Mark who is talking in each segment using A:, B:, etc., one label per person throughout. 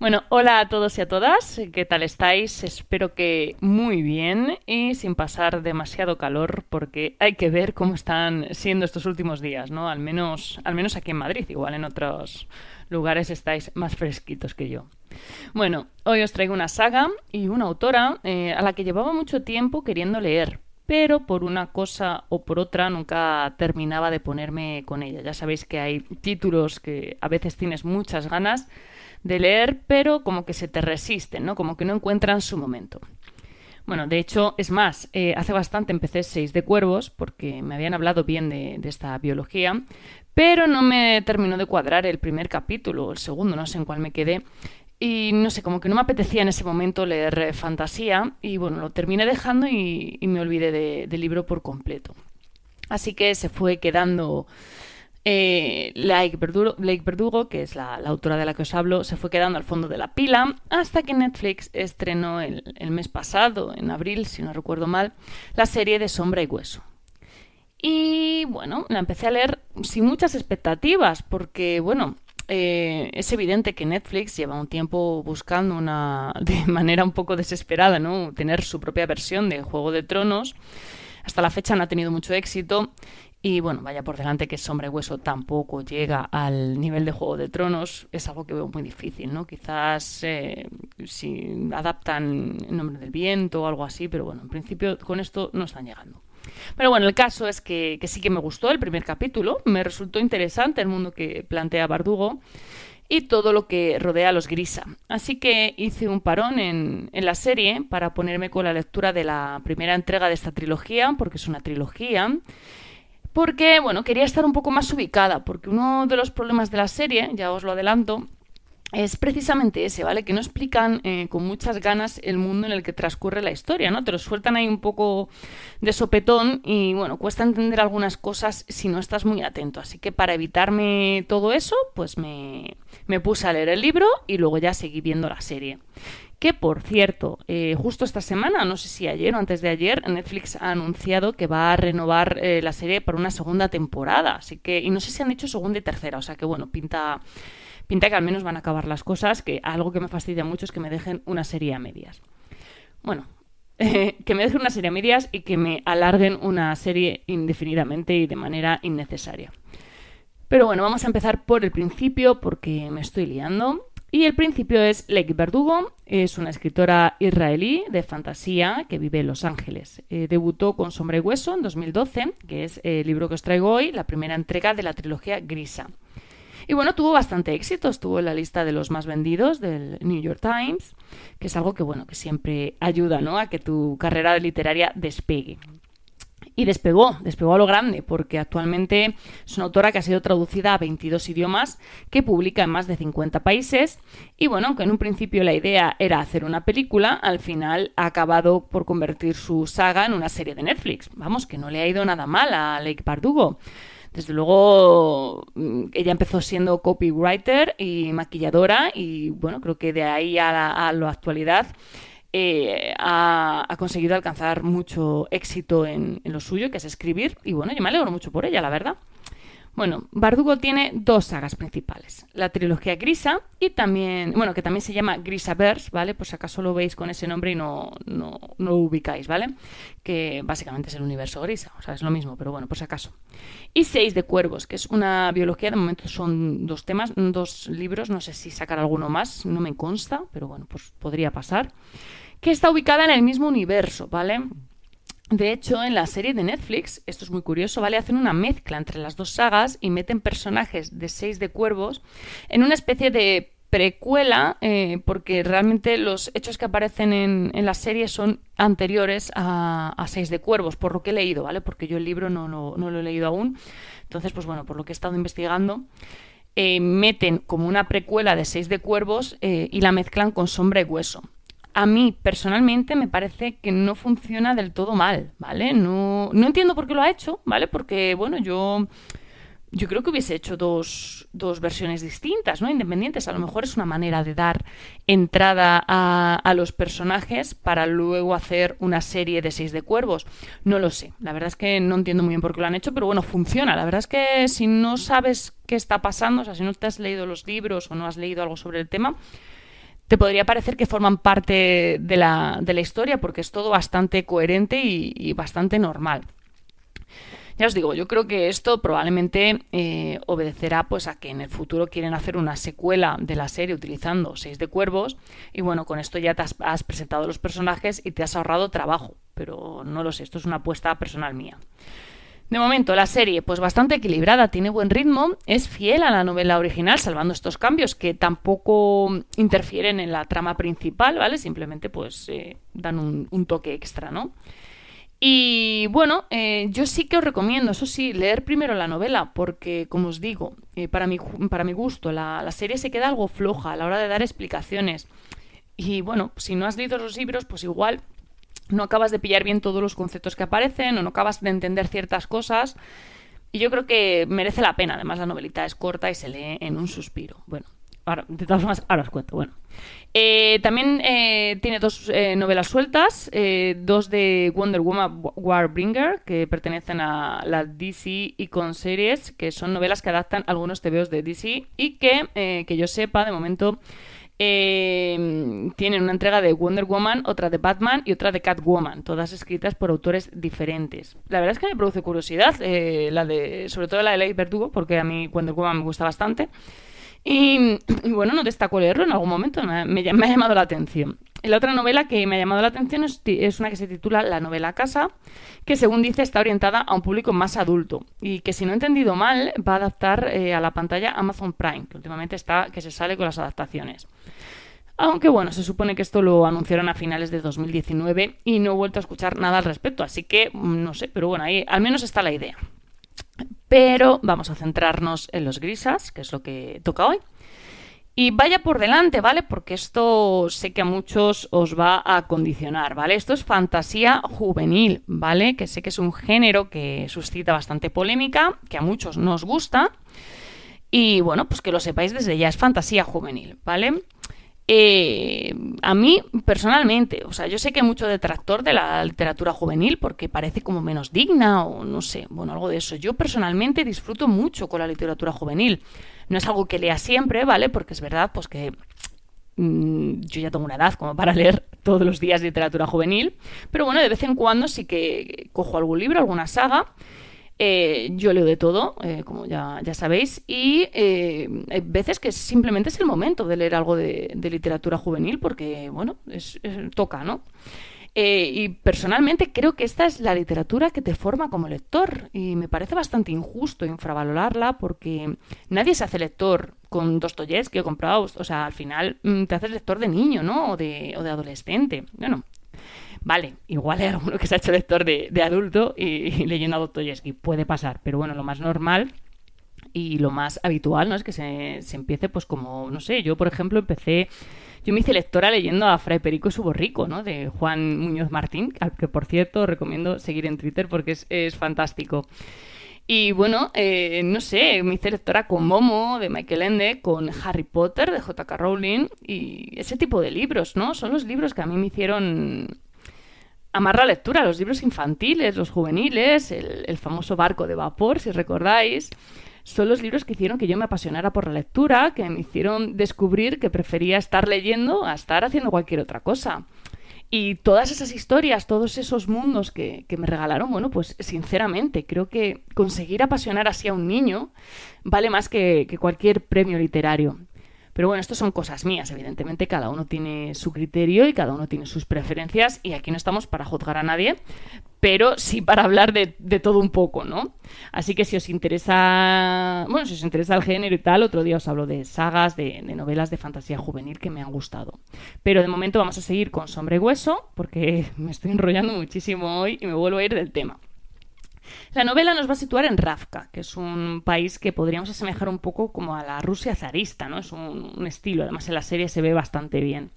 A: Bueno, hola a todos y a todas, ¿qué tal estáis? Espero que muy bien y sin pasar demasiado calor porque hay que ver cómo están siendo estos últimos días, ¿no? Al menos, al menos aquí en Madrid, igual en otros lugares estáis más fresquitos que yo. Bueno, hoy os traigo una saga y una autora eh, a la que llevaba mucho tiempo queriendo leer, pero por una cosa o por otra nunca terminaba de ponerme con ella. Ya sabéis que hay títulos que a veces tienes muchas ganas de leer, pero como que se te resisten, ¿no? Como que no encuentran su momento. Bueno, de hecho, es más, eh, hace bastante empecé Seis de Cuervos porque me habían hablado bien de, esta biología, pero no me terminó de cuadrar el primer capítulo o el segundo, no sé en cuál me quedé. Y no sé, como que no me apetecía en ese momento leer eh, fantasía y bueno, lo terminé dejando y, me olvidé del libro por completo. Así que se fue quedando eh, Lake, Verdugo, que es la, autora de la que os hablo, se fue quedando al fondo de la pila hasta que Netflix estrenó el, mes pasado, en abril, si no recuerdo mal, la serie de Sombra y Hueso. Y bueno, la empecé a leer sin muchas expectativas, porque bueno, eh, es evidente que Netflix lleva un tiempo buscando una, de manera un poco desesperada, ¿no? Tener su propia versión de Juego de Tronos. Hasta la fecha no ha tenido mucho éxito y bueno, vaya por delante que Sombra y Hueso tampoco llega al nivel de Juego de Tronos, es algo que veo muy difícil, ¿no? Quizás eh, si adaptan En Nombre del Viento o algo así, pero bueno, en principio con esto no están llegando. Pero bueno, el caso es que, sí que me gustó el primer capítulo, me resultó interesante el mundo que plantea Bardugo y todo lo que rodea a los Grisa. Así que hice un parón en, en, la serie para ponerme con la lectura de la primera entrega de esta trilogía, porque es una trilogía, porque, bueno, quería estar un poco más ubicada, porque uno de los problemas de la serie, ya os lo adelanto, es precisamente ese, ¿vale? Que no explican eh, con muchas ganas el mundo en el que transcurre la historia, ¿no? Te lo sueltan ahí un poco de sopetón y, bueno, cuesta entender algunas cosas si no estás muy atento. Así que para evitarme todo eso, pues me, me puse a leer el libro y luego ya seguí viendo la serie. Que por cierto, eh, justo esta semana, no sé si ayer o antes de ayer, Netflix ha anunciado que va a renovar eh, la serie para una segunda temporada. Así que, y no sé si han dicho segunda y tercera, o sea que bueno, pinta, pinta que al menos van a acabar las cosas, que algo que me fastidia mucho es que me dejen una serie a medias. Bueno, que me dejen una serie a medias y que me alarguen una serie indefinidamente y de manera innecesaria. Pero bueno, vamos a empezar por el principio porque me estoy liando. Y el principio es Lake Verdugo, es una escritora israelí de fantasía que vive en Los Ángeles. Eh, debutó con Sombra y Hueso en 2012, que es el libro que os traigo hoy, la primera entrega de la trilogía Grisa. Y bueno, tuvo bastante éxito, estuvo en la lista de los más vendidos del New York Times, que es algo que bueno, que siempre ayuda ¿no? a que tu carrera literaria despegue. Y despegó, despegó a lo grande, porque actualmente es una autora que ha sido traducida a 22 idiomas, que publica en más de 50 países. Y bueno, aunque en un principio la idea era hacer una película, al final ha acabado por convertir su saga en una serie de Netflix. Vamos, que no le ha ido nada mal a Lake Bardugo. Desde luego, mm, ella empezó siendo copywriter y maquilladora y bueno, creo que de ahí a la, a la actualidad eh, ha, conseguido alcanzar mucho éxito en, en, lo suyo, que es escribir, y bueno, yo me alegro mucho por ella, la verdad. Bueno, Bardugo tiene dos sagas principales, la trilogía Grisa y también, bueno, que también se llama Grisaverse, ¿vale? Si acaso lo veis con ese nombre y no, no, no, lo ubicáis, ¿vale? Que básicamente es el universo Grisa, o sea, es lo mismo, pero bueno, por si acaso. Y Seis de Cuervos, que es una biología, de momento son dos temas, dos libros, no sé si sacar alguno más, no me consta, pero bueno, pues podría pasar, que está ubicada en el mismo universo, ¿vale? De hecho, en la serie de Netflix, esto es muy curioso, ¿vale? Hacen una mezcla entre las dos sagas y meten personajes de Seis de Cuervos en una especie de precuela, eh, porque realmente los hechos que aparecen en, la serie son anteriores a, Seis de Cuervos, por lo que he leído, ¿vale? Porque yo el libro no, lo he leído aún. Entonces, pues bueno, por lo que he estado investigando, eh, meten como una precuela de Seis de Cuervos eh, y la mezclan con Sombra y Hueso a mí personalmente me parece que no funciona del todo mal, ¿vale? No, no entiendo por qué lo ha hecho, ¿vale? Porque, bueno, yo yo creo que hubiese hecho dos, dos, versiones distintas, ¿no? Independientes. A lo mejor es una manera de dar entrada a, a, los personajes para luego hacer una serie de seis de cuervos. No lo sé. La verdad es que no entiendo muy bien por qué lo han hecho, pero bueno, funciona. La verdad es que si no sabes qué está pasando, o sea, si no te has leído los libros o no has leído algo sobre el tema, te podría parecer que forman parte de la, historia porque es todo bastante coherente y, y bastante normal. Ya os digo, yo creo que esto probablemente eh, obedecerá pues a que en el futuro quieren hacer una secuela de la serie utilizando Seis de Cuervos y bueno, con esto ya te has, presentado los personajes y te has ahorrado trabajo, pero no lo sé, esto es una apuesta personal mía. De momento, la serie, pues bastante equilibrada, tiene buen ritmo, es fiel a la novela original, salvando estos cambios que tampoco interfieren en la trama principal, ¿vale? Simplemente, pues, eh, dan un, toque extra, ¿no? Y bueno, eh, yo sí que os recomiendo, eso sí, leer primero la novela, porque como os digo, eh, para, mi, para mi gusto, la, la, serie se queda algo floja a la hora de dar explicaciones. Y bueno, si no has leído los libros, pues igual no acabas de pillar bien todos los conceptos que aparecen o no acabas de entender ciertas cosas. Y yo creo que merece la pena. Además, la novelita es corta y se lee en un suspiro. Bueno, ahora, de todas formas, ahora os cuento. Bueno, eh, también eh, tiene dos eh, novelas sueltas, eh, dos de Wonder Woman Warbringer, que pertenecen a la DC Icon Series, que son novelas que adaptan algunos TVOs de DC y que, eh, que yo sepa, de momento, eh, tienen una entrega de Wonder Woman, otra de Batman y otra de Catwoman, todas escritas por autores diferentes. La verdad es que me produce curiosidad, eh, la de, sobre todo la de Ley Verdugo, porque a mí Wonder Woman me gusta bastante. Y, bueno, no destaco leerlo en algún momento, me, ha llamado la atención. La otra novela que me ha llamado la atención es, es, una que se titula La novela Casa, que según dice está orientada a un público más adulto y que si no he entendido mal va a adaptar eh, a la pantalla Amazon Prime, que últimamente está que se sale con las adaptaciones. Aunque bueno, se supone que esto lo anunciaron a finales de 2019 y no he vuelto a escuchar nada al respecto, así que mm, no sé, pero bueno, ahí al menos está la idea. Pero vamos a centrarnos en los grisas, que es lo que toca hoy. Y vaya por delante, ¿vale? Porque esto sé que a muchos os va a condicionar, ¿vale? Esto es fantasía juvenil, ¿vale? Que sé que es un género que suscita bastante polémica, que a muchos nos gusta. Y bueno, pues que lo sepáis desde ya, es fantasía juvenil, ¿vale? Eh, a mí, personalmente, o sea, yo sé que mucho detractor de la literatura juvenil porque parece como menos digna o no sé, bueno, algo de eso. Yo personalmente disfruto mucho con la literatura juvenil. No es algo que lea siempre, ¿vale? Porque es verdad, pues que mmm, yo ya tengo una edad como para leer todos los días literatura juvenil, pero bueno, de vez en cuando sí que cojo algún libro, alguna saga eh, yo leo de todo, eh, como ya, ya, sabéis, y eh, hay veces que simplemente es el momento de leer algo de, de literatura juvenil porque, bueno, toca, ¿no? Y personalmente creo que esta es la literatura que te forma como lector y me parece bastante injusto infravalorarla porque nadie se hace lector con Dostoyevsky o con Proust, o sea, al final mm, te haces lector de niño, ¿no? O de, o de adolescente. Bueno, Vale, igual hay alguno que se ha hecho lector de, de adulto y, leyendo a Dostoyevsky, puede pasar, pero bueno, lo más normal y lo más habitual, ¿no? Es que se, se empiece, pues como, no sé, yo por ejemplo empecé, yo me hice lectora leyendo a Fray Perico y su borrico, ¿no? De Juan Muñoz Martín, al que por cierto recomiendo seguir en Twitter porque es, es fantástico. Y bueno, eh, no sé, me hice lectora con Momo, de Michael Ende, con Harry Potter, de J.K. Rowling, y ese tipo de libros, ¿no? Son los libros que a mí me hicieron amar la lectura, los libros infantiles, los juveniles, el, famoso barco de vapor, si recordáis, son los libros que hicieron que yo me apasionara por la lectura, que me hicieron descubrir que prefería estar leyendo a estar haciendo cualquier otra cosa. Y todas esas historias, todos esos mundos que, me regalaron, bueno, pues sinceramente creo que conseguir apasionar así a un niño vale más que cualquier premio literario. Pero bueno, esto son cosas mías, evidentemente cada uno tiene su criterio y cada uno tiene sus preferencias y aquí no estamos para juzgar a nadie, pero sí para hablar de, de, todo un poco, ¿no? Así que si os interesa, bueno, si os interesa el género y tal, otro día os hablo de sagas, de, de novelas de fantasía juvenil que me han gustado. Pero de momento vamos a seguir con Sombre y Hueso, porque me estoy enrollando muchísimo hoy y me vuelvo a ir del tema. La novela nos va a situar en Ravka, que es un país que podríamos asemejar un poco como a la Rusia zarista, ¿no? Es un, estilo, además en la serie se ve bastante bien.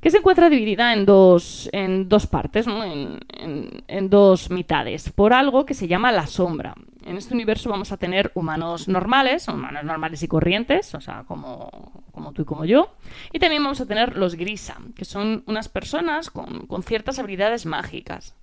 A: que se encuentra dividida en dos, en dos partes, ¿no? en, dos mitades, por algo que se llama la sombra. En este universo vamos a tener humanos normales, humanos normales y corrientes, o sea, como, como tú y como yo, y también vamos a tener los grisa, que son unas personas con, con ciertas habilidades mágicas.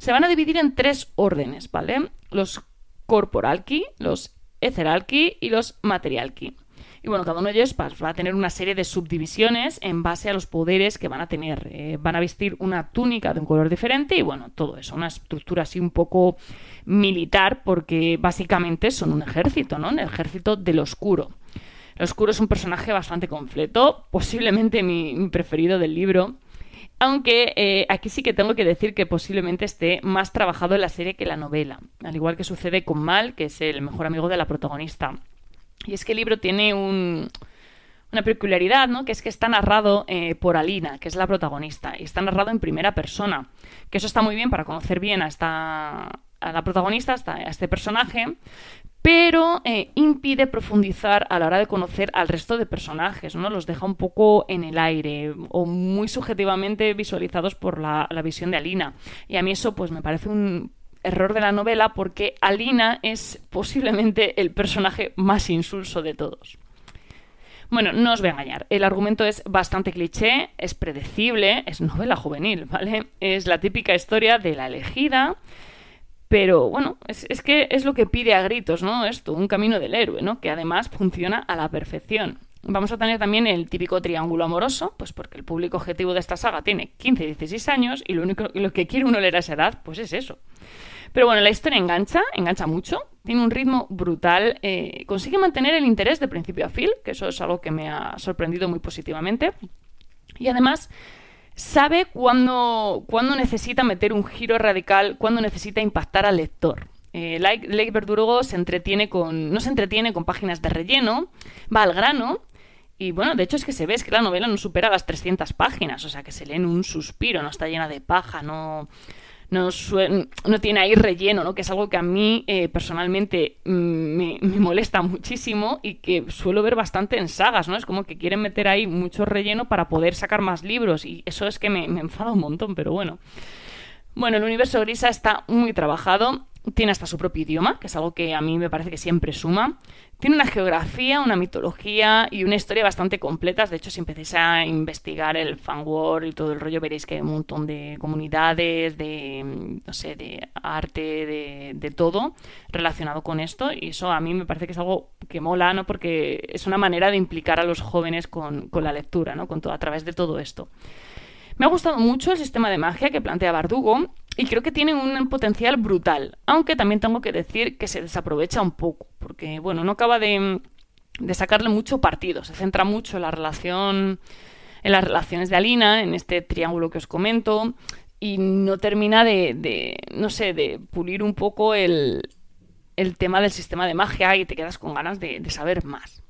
A: Se van a dividir en tres órdenes, ¿vale? Los corporalki, los etheralki y los materialki. Y bueno, cada uno de ellos pues, va a tener una serie de subdivisiones en base a los poderes que van a tener. Eh, van a vestir una túnica de un color diferente y bueno, todo eso, una estructura así un poco militar porque básicamente son un ejército, ¿no? Un ejército del oscuro. El oscuro es un personaje bastante completo, posiblemente mi, preferido del libro. Aunque eh, aquí sí que tengo que decir que posiblemente esté más trabajado en la serie que la novela. Al igual que sucede con Mal, que es el mejor amigo de la protagonista. Y es que el libro tiene una peculiaridad, ¿no? Que es que está narrado eh, por Alina, que es la protagonista, y está narrado en primera persona. Que eso está muy bien para conocer bien a esta a la protagonista, a este personaje, pero eh, impide profundizar a la hora de conocer al resto de personajes, ¿no? Los deja un poco en el aire o muy subjetivamente visualizados por la, la visión de Alina. Y a mí eso pues me parece un error de la novela porque Alina es posiblemente el personaje más insulso de todos. Bueno, no os voy a engañar. El argumento es bastante cliché, es predecible, es novela juvenil, ¿vale? Es la típica historia de la elegida, pero bueno, es, es, que es lo que pide a gritos, ¿no? Esto, un camino del héroe, ¿no? Que además funciona a la perfección. Vamos a tener también el típico triángulo amoroso, pues porque el público objetivo de esta saga tiene 15 y 16 años y lo único lo que quiere uno leer a esa edad, pues es eso. Pero bueno, la historia engancha, engancha mucho, tiene un ritmo brutal, eh, consigue mantener el interés de principio a fin, que eso es algo que me ha sorprendido muy positivamente. Y además sabe cuándo, necesita meter un giro radical, cuándo necesita impactar al lector. Eh, Lake, se entretiene con, no se entretiene con páginas de relleno, va al grano y bueno, de hecho es que se ve es que la novela no supera las 300 páginas, o sea que se lee en un suspiro, no está llena de paja, no, no, no tiene ahí relleno, ¿no? que es algo que a mí eh, personalmente mm, me, molesta muchísimo y que suelo ver bastante en sagas, ¿no? Es como que quieren meter ahí mucho relleno para poder sacar más libros y eso es que me, me enfada un montón, pero bueno. Bueno, el universo Grisa está muy trabajado tiene hasta su propio idioma, que es algo que a mí me parece que siempre suma. Tiene una geografía, una mitología y una historia bastante completas. De hecho, si empecéis a investigar el fanworld y todo el rollo, veréis que hay un montón de comunidades, de, no sé, de arte, de, de todo relacionado con esto. Y eso a mí me parece que es algo que mola, ¿no? Porque es una manera de implicar a los jóvenes con, con la lectura, ¿no? Con todo, a través de todo esto. Me ha gustado mucho el sistema de magia que plantea Bardugo y creo que tiene un potencial brutal, aunque también tengo que decir que se desaprovecha un poco, porque bueno, no acaba de, sacarle mucho partido, se centra mucho en la relación en las relaciones de Alina, en este triángulo que os comento, y no termina de, no sé, de pulir un poco el, tema del sistema de magia y te quedas con ganas de saber más.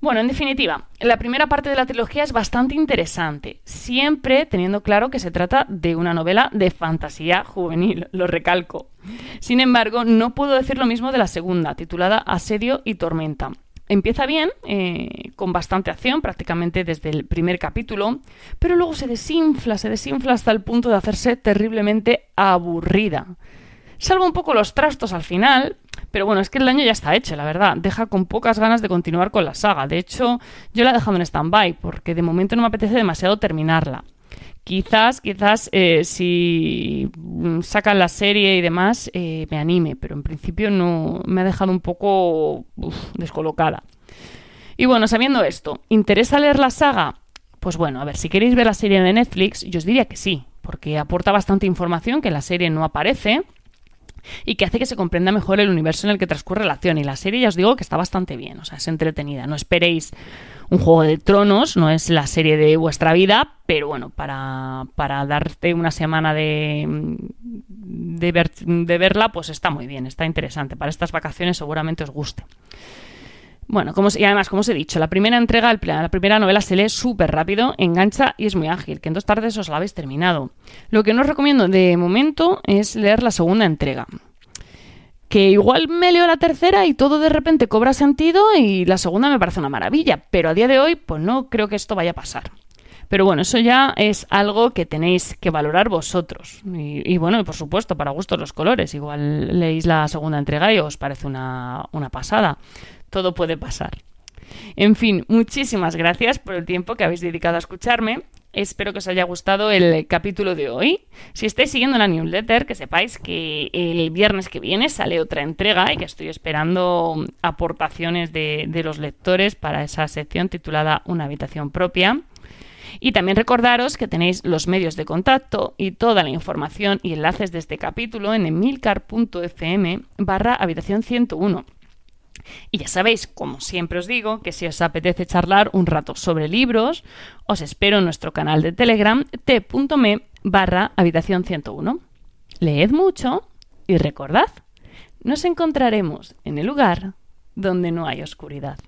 A: Bueno, en definitiva, la primera parte de la trilogía es bastante interesante, siempre teniendo claro que se trata de una novela de fantasía juvenil, lo recalco. Sin embargo, no puedo decir lo mismo de la segunda, titulada Asedio y Tormenta. Empieza bien, eh, con bastante acción, prácticamente desde el primer capítulo, pero luego se desinfla, se desinfla hasta el punto de hacerse terriblemente aburrida. Salvo un poco los trastos al final, pero bueno, es que el año ya está hecho, la verdad. Deja con pocas ganas de continuar con la saga. De hecho, yo la he dejado en stand-by porque de momento no me apetece demasiado terminarla. Quizás, quizás eh, si sacan la serie y demás eh, me anime, pero en principio no me ha dejado un poco descolocada. Y bueno, sabiendo esto, ¿interesa leer la saga? Pues bueno, a ver, si queréis ver la serie de Netflix, yo os diría que sí, porque aporta bastante información que en la serie no aparece y que hace que se comprenda mejor el universo en el que transcurre la acción. Y la serie ya os digo que está bastante bien, o sea, es entretenida. No esperéis un juego de tronos, no es la serie de vuestra vida, pero bueno, para, para darte una semana de, de, ver, de verla, pues está muy bien, está interesante. Para estas vacaciones seguramente os guste. Bueno, como, y además, como os he dicho, la primera entrega, la primera novela se lee súper rápido, engancha y es muy ágil, que en dos tardes os la habéis terminado. Lo que no os recomiendo de momento es leer la segunda entrega. Que igual me leo la tercera y todo de repente cobra sentido y la segunda me parece una maravilla, pero a día de hoy, pues no creo que esto vaya a pasar. Pero bueno, eso ya es algo que tenéis que valorar vosotros. Y, bueno, por supuesto, para gustos los colores. Igual leéis la segunda entrega y os parece una, una pasada. Todo puede pasar. En fin, muchísimas gracias por el tiempo que habéis dedicado a escucharme. Espero que os haya gustado el capítulo de hoy. Si estáis siguiendo la newsletter, que sepáis que el viernes que viene sale otra entrega y que estoy esperando aportaciones de, los lectores para esa sección titulada Una habitación propia. Y también recordaros que tenéis los medios de contacto y toda la información y enlaces de este capítulo en emilcar.fm barra habitación 101 y ya sabéis, como siempre os digo, que si os apetece charlar un rato sobre libros, os espero en nuestro canal de Telegram t.me barra habitación 101. Leed mucho y recordad, nos encontraremos en el lugar donde no hay oscuridad.